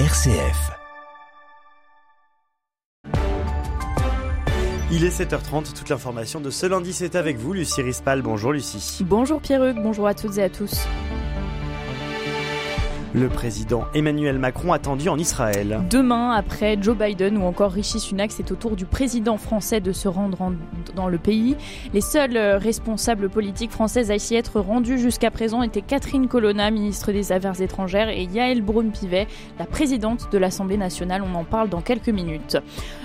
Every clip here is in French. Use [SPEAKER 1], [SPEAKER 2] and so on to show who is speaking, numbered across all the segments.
[SPEAKER 1] RCF.
[SPEAKER 2] Il est 7h30, toute l'information de ce lundi c'est avec vous, Lucie Rispal. Bonjour Lucie.
[SPEAKER 3] Bonjour Pierruc, bonjour à toutes et à tous.
[SPEAKER 2] Le président Emmanuel Macron attendu en Israël.
[SPEAKER 3] Demain, après Joe Biden ou encore Rishi Sunak, c'est au tour du président français de se rendre dans le pays. Les seuls euh, responsables politiques françaises à s'y être rendus jusqu'à présent étaient Catherine Colonna, ministre des Affaires étrangères, et Yael Braun-Pivet, la présidente de l'Assemblée nationale. On en parle dans quelques minutes.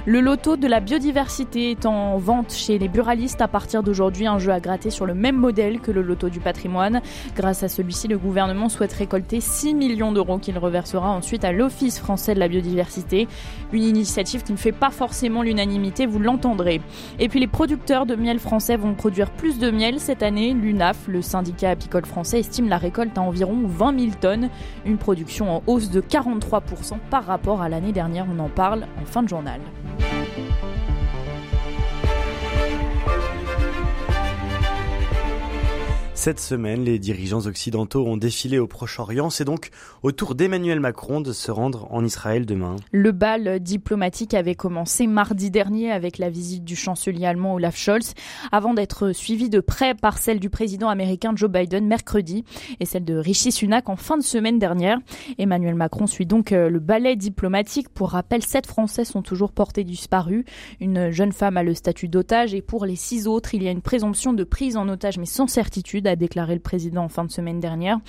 [SPEAKER 3] Le loto de la biodiversité est en vente chez les buralistes à partir d'aujourd'hui, un jeu à gratter sur le même modèle que le loto du patrimoine. Grâce à celui-ci, le gouvernement souhaite récolter 6 millions d'euros qu'il reversera ensuite à l'Office français de la biodiversité. Une initiative qui ne fait pas forcément l'unanimité, vous l'entendrez. Et puis les producteurs de miel français vont produire plus de miel cette année. L'UNAF, le syndicat apicole français, estime la récolte à environ 20 000 tonnes, une production en hausse de 43% par rapport à l'année dernière. On en parle en fin de journal.
[SPEAKER 2] Cette semaine, les dirigeants occidentaux ont défilé au Proche-Orient. C'est donc au tour d'Emmanuel Macron de se rendre en Israël demain.
[SPEAKER 3] Le bal diplomatique avait commencé mardi dernier avec la visite du chancelier allemand Olaf Scholz, avant d'être suivi de près par celle du président américain Joe Biden mercredi et celle de Rishi Sunak en fin de semaine dernière. Emmanuel Macron suit donc euh, le ballet diplomatique. Pour rappel, sept Français sont toujours portés disparus. Une jeune femme a le statut d'otage et pour les six autres, il y a une présomption de prise en otage mais sans certitude a déclaré le président en fin de semaine dernière.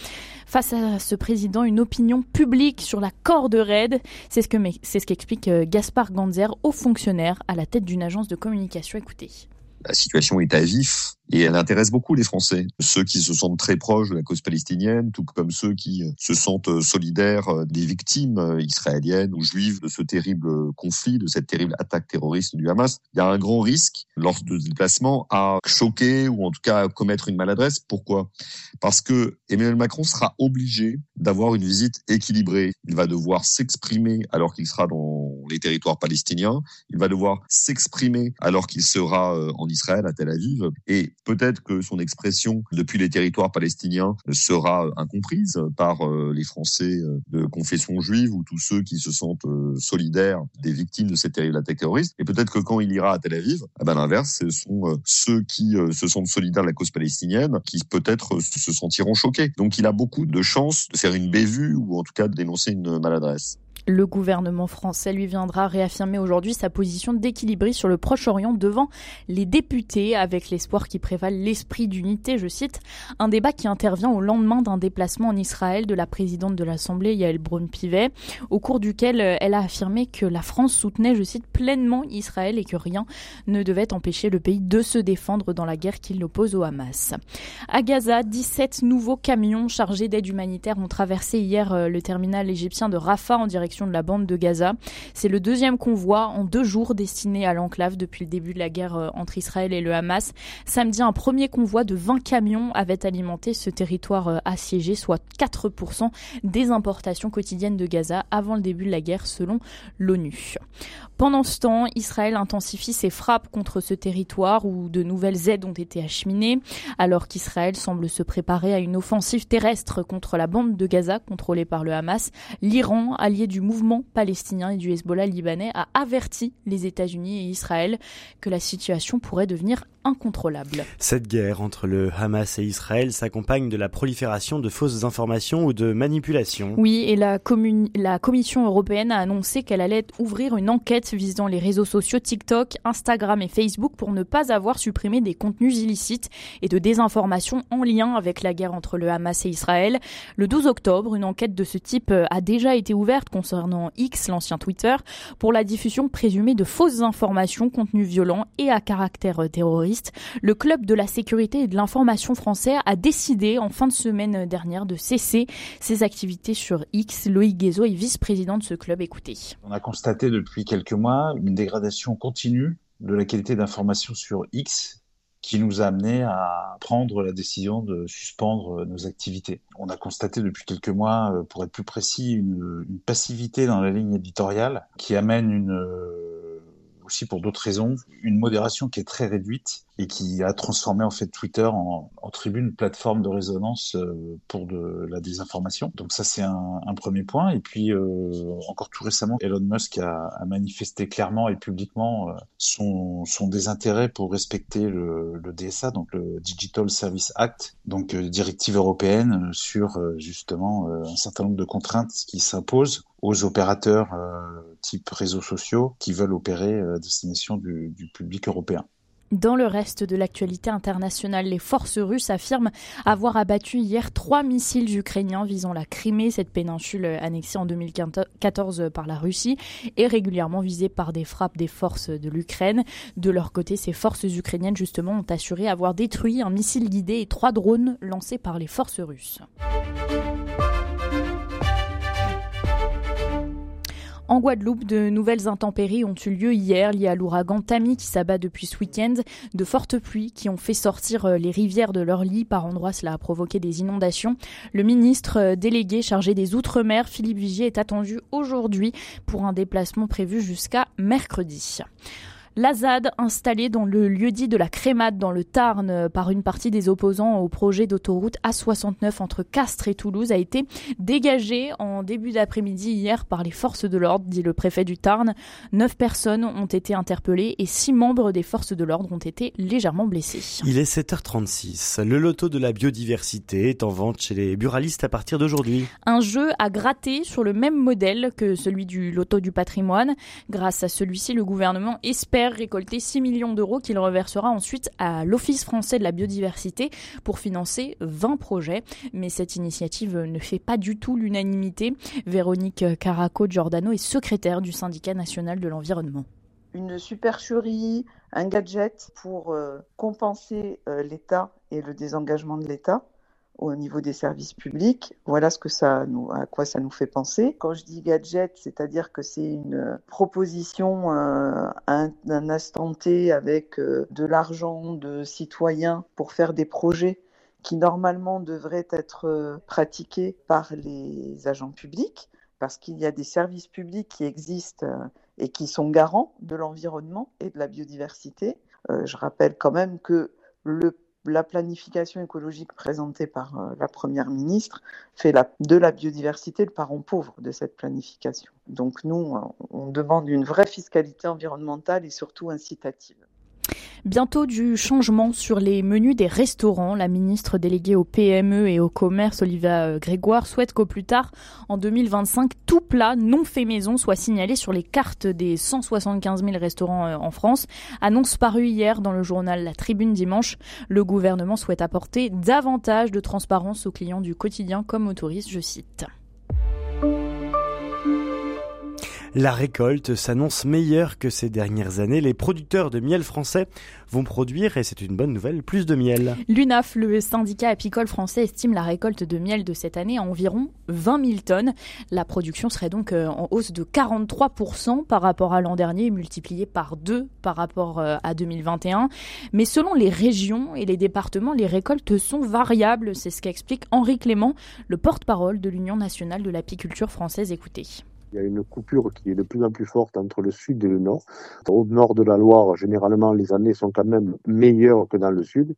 [SPEAKER 3] Face à ce président, une opinion publique sur la corde raide, c'est ce qu'explique euh, Gaspard Ganzer, haut fonctionnaire à la tête d'une agence de communication. Écoutez.
[SPEAKER 4] La situation est à vif et elle intéresse beaucoup les Français, ceux qui se sentent très proches de la cause palestinienne, tout comme ceux qui euh, se sentent euh, solidaires euh, des victimes israéliennes ou juives de ce terrible conflit, de cette terrible attaque terroriste du Hamas. Il y a un grand risque lors de déplacement à choquer ou en tout cas à commettre une maladresse. Pourquoi? Parce que Emmanuel Macron sera obligé d'avoir une visite équilibrée. Il va devoir s'exprimer alors qu'il sera dans les territoires palestiniens. Il va devoir s'exprimer alors qu'il sera en Israël, à Tel Aviv. Et Peut-être que son expression depuis les territoires palestiniens sera incomprise par euh, les Français euh, de confession juive ou tous ceux qui se sentent euh, solidaires des victimes de cette terrible attaque terroriste. Et peut-être que quand il ira à Tel Aviv, à eh ben l'inverse, ce sont ceux qui se sentent solidaires de la cause palestinienne qui peut-être se sentiront choqués. Donc il a beaucoup de chances de faire une bévue ou en tout cas de dénoncer une maladresse.
[SPEAKER 3] Le gouvernement français lui viendra réaffirmer aujourd'hui sa position d'équilibriste sur le Proche-Orient devant les députés avec l'espoir qui prévale l'esprit d'unité, je cite, un débat qui intervient au lendemain d'un déplacement en Israël de la présidente de l'Assemblée, Yael Braun-Pivet, au cours duquel euh, elle a affirmé que la France soutenait, je cite, pleinement Israël et que rien ne devait empêcher le pays de se défendre dans la guerre qu'il oppose au Hamas. À Gaza, 17 nouveaux camions chargés d'aide humanitaire ont traversé hier euh, le terminal égyptien de Rafah en direction de la bande de Gaza. C'est le deuxième convoi en deux jours destiné à l'enclave depuis le début de la guerre euh, entre Israël et le Hamas. Samedi, un premier convoi de 20 camions avait alimenté ce territoire euh, assiégé, soit 4% des importations quotidiennes de Gaza avant le début de la guerre selon l'ONU. Pendant ce temps, Israël intensifie ses frappes contre ce territoire où de nouvelles aides ont été acheminées, alors qu'Israël semble se préparer à une offensive terrestre contre la bande de Gaza contrôlée par le Hamas. L'Iran, allié du mouvement palestinien et du Hezbollah libanais, a averti les États-Unis et Israël que la situation pourrait devenir incontrôlable.
[SPEAKER 2] Cette guerre entre le Hamas et Israël s'accompagne de la prolifération de fausses informations ou de manipulations.
[SPEAKER 3] Oui, et la, la Commission européenne a annoncé qu'elle allait ouvrir une enquête visant les réseaux sociaux TikTok, Instagram et Facebook pour ne pas avoir supprimé des contenus illicites et de désinformation en lien avec la guerre entre le Hamas et Israël. Le 12 octobre, une enquête de ce type euh, a déjà été ouverte concernant X, l'ancien Twitter, pour la diffusion présumée de fausses informations, contenus violents et à caractère terroriste le club de la sécurité et de l'information français a décidé en fin de semaine dernière de cesser ses activités sur X. Loïc Guézo est vice-président de ce club. Écoutez.
[SPEAKER 5] On a constaté depuis quelques mois une dégradation continue de la qualité d'information sur X qui nous a amené à prendre la décision de suspendre nos activités. On a constaté depuis quelques mois, euh, pour être plus précis, une, passivité dans la ligne éditoriale qui amène une aussi pour d'autres raisons, une modération qui est très réduite et qui a transformé en fait Twitter en, tribune plateforme de résonance euh, pour de la désinformation. Donc ça c'est un, premier point. Et puis euh, encore tout récemment, Elon Musk a, manifesté clairement et publiquement euh, son, désintérêt pour respecter le, DSA, donc le Digital Service Act, donc directive européenne sur justement un certain nombre de contraintes qui s'imposent aux opérateurs type réseaux sociaux qui veulent opérer à destination du, du public européen.
[SPEAKER 3] Dans le reste de l'actualité internationale, les forces russes affirment avoir abattu hier trois missiles ukrainiens visant la Crimée, cette péninsule annexée en 2014 par la Russie, et régulièrement visée par des frappes des forces de l'Ukraine. De leur côté, ces forces ukrainiennes justement ont assuré avoir détruit un missile guidé et trois drones lancés par les forces russes. En Guadeloupe, de nouvelles intempéries ont eu lieu hier liées à l'ouragan Tammy qui s'abat depuis ce week-end. De fortes pluies qui ont fait sortir euh, les rivières de leur lit. Par endroits, cela a provoqué des inondations. Le ministre euh, délégué chargé des Outre-mer, Philippe Vigier, est attendu aujourd'hui pour un déplacement prévu jusqu'à mercredi. La ZAD, installée dans le lieu-dit de la Crémade dans le Tarn par une partie des opposants au projet d'autoroute A69 entre Castres et Toulouse, a été dégagée en début d'après-midi hier par les forces de l'ordre, dit le préfet du Tarn. Neuf personnes ont été interpellées et six membres des forces de l'ordre ont été légèrement blessés.
[SPEAKER 2] Il est 7h36. Le loto de la biodiversité est en vente chez les buralistes à partir d'aujourd'hui.
[SPEAKER 3] Un jeu à gratter sur le même modèle que celui du loto du patrimoine. Grâce à celui-ci, le gouvernement espère récolter 6 millions d'euros qu'il reversera ensuite à l'Office français de la biodiversité pour financer 20 projets. Mais cette initiative ne fait pas du tout l'unanimité. Véronique Caraco-Giordano est secrétaire du syndicat national de l'environnement
[SPEAKER 1] une supercherie, un gadget pour euh, compenser euh, l'État et le désengagement de l'État au niveau des services publics. Voilà ce que ça nous, à quoi ça nous fait penser. Quand je dis gadget, c'est-à-dire que c'est une proposition euh, un, un, instant T avec euh, de l'argent de citoyens pour faire des projets qui normalement devraient être euh, pratiqués par les agents publics, parce qu'il y a des services publics qui existent euh, et qui sont garants de l'environnement et de la biodiversité. Je rappelle quand même que le la planification écologique présentée par euh, la Première ministre fait de la biodiversité le parent pauvre de cette planification. Donc nous, on demande une vraie fiscalité environnementale et surtout incitative.
[SPEAKER 3] Bientôt du changement sur les menus des restaurants. La ministre déléguée au PME et au commerce, Olivia euh, Grégoire, souhaite qu'au plus tard, en 2025, tout plat non fait maison soit signalé sur les cartes des 175 000 restaurants euh, en France. Annonce parue hier dans le journal La Tribune dimanche. Le gouvernement souhaite apporter davantage de transparence aux clients du quotidien comme aux touristes, je cite.
[SPEAKER 2] La récolte s'annonce meilleure que ces dernières années. Les producteurs de miel français vont produire, et c'est une bonne nouvelle, plus de miel.
[SPEAKER 3] L'UNAF, le syndicat apicole français, estime la récolte de miel de cette année à environ 20 000 tonnes. La production serait donc euh, en hausse de 43% par rapport à l'an dernier, multipliée par deux par rapport euh, à 2021. Mais selon les régions et les départements, les récoltes sont variables. C'est ce qu'explique Henri Clément, le porte-parole de l'Union nationale de l'apiculture française. Écoutez.
[SPEAKER 6] Il y a une coupure qui est de plus en plus forte entre le sud et le nord. Au nord de la Loire, généralement, les années sont quand même meilleures que dans le sud.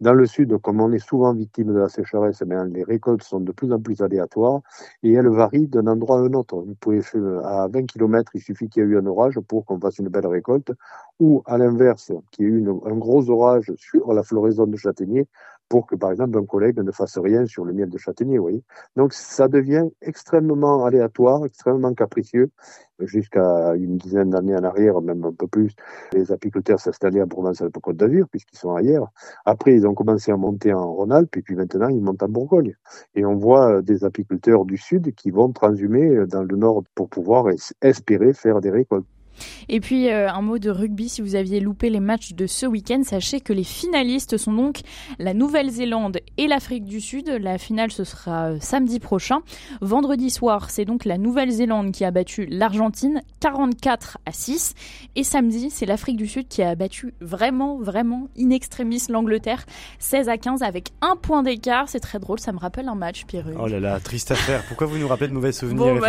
[SPEAKER 6] Dans le sud, comme on est souvent victime de la sécheresse, eh les récoltes sont de plus en plus aléatoires et elles varient d'un endroit à un autre. Vous pouvez à 20 km, il suffit qu'il y ait eu un orage pour qu'on fasse une belle récolte, ou à l'inverse, qu'il y ait eu un gros orage sur la floraison de châtaignier pour que, par exemple, un collègue ne fasse rien sur le miel de châtaignier. Donc, ça devient extrêmement aléatoire, extrêmement capricieux. Jusqu'à une dizaine d'années en arrière, même un peu plus, les apiculteurs s'installaient à Provence-Alpes-Côte d'Azur, puisqu'ils sont ailleurs. Après, ils ont commencé à monter en Rhône-Alpes, et puis maintenant, ils montent en Bourgogne. Et on voit des apiculteurs du sud qui vont transhumer dans le nord pour pouvoir espérer faire des récoltes.
[SPEAKER 3] Et puis euh, un mot de rugby, si vous aviez loupé les matchs de ce week-end, sachez que les finalistes sont donc la Nouvelle-Zélande et l'Afrique du Sud. La finale, ce sera euh, samedi prochain. Vendredi soir, c'est donc la Nouvelle-Zélande qui a battu l'Argentine 44 à 6. Et samedi, c'est l'Afrique du Sud qui a battu vraiment, vraiment in extremis l'Angleterre 16 à 15 avec un point d'écart. C'est très drôle, ça me rappelle un match, Pierre.
[SPEAKER 2] Oh là là, triste affaire. Pourquoi vous nous rappelez de mauvais souvenirs,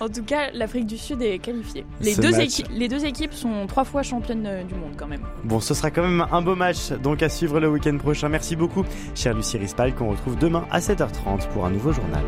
[SPEAKER 3] En tout cas, l'Afrique du Sud est qualifiée. Les deux équipes les deux équipes sont trois fois championnes du monde quand même.
[SPEAKER 2] Bon, ce sera quand même un beau match, donc à suivre le week-end prochain. Merci beaucoup, cher Lucie Rispal, qu'on retrouve demain à 7h30 pour un nouveau journal.